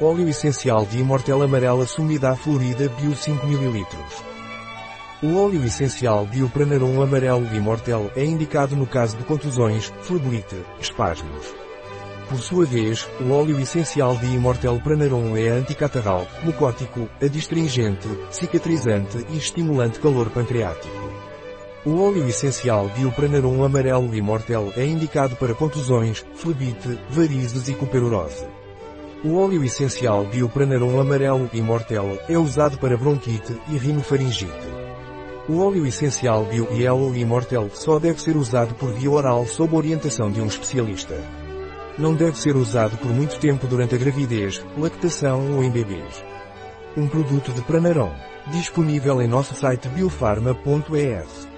Óleo essencial de Imortel amarela sumida florida Bio 5 ml. O óleo essencial Biopranarum amarelo de Imortel é indicado no caso de contusões, flebite, espasmos. Por sua vez, o óleo essencial de Imortel Pranarum é anticatarral, mucótico, adstringente, cicatrizante e estimulante calor pancreático. O óleo essencial Biopranarum amarelo Imortel é indicado para contusões, flebite, varizes e cuperurose. O óleo essencial Biopranarum amarelo Imortel é usado para bronquite e rinofaringite. O óleo essencial Bio Yellow Immortel só deve ser usado por via oral sob orientação de um especialista. Não deve ser usado por muito tempo durante a gravidez, lactação ou em bebês. Um produto de Pranarom. Disponível em nosso site biofarma.es.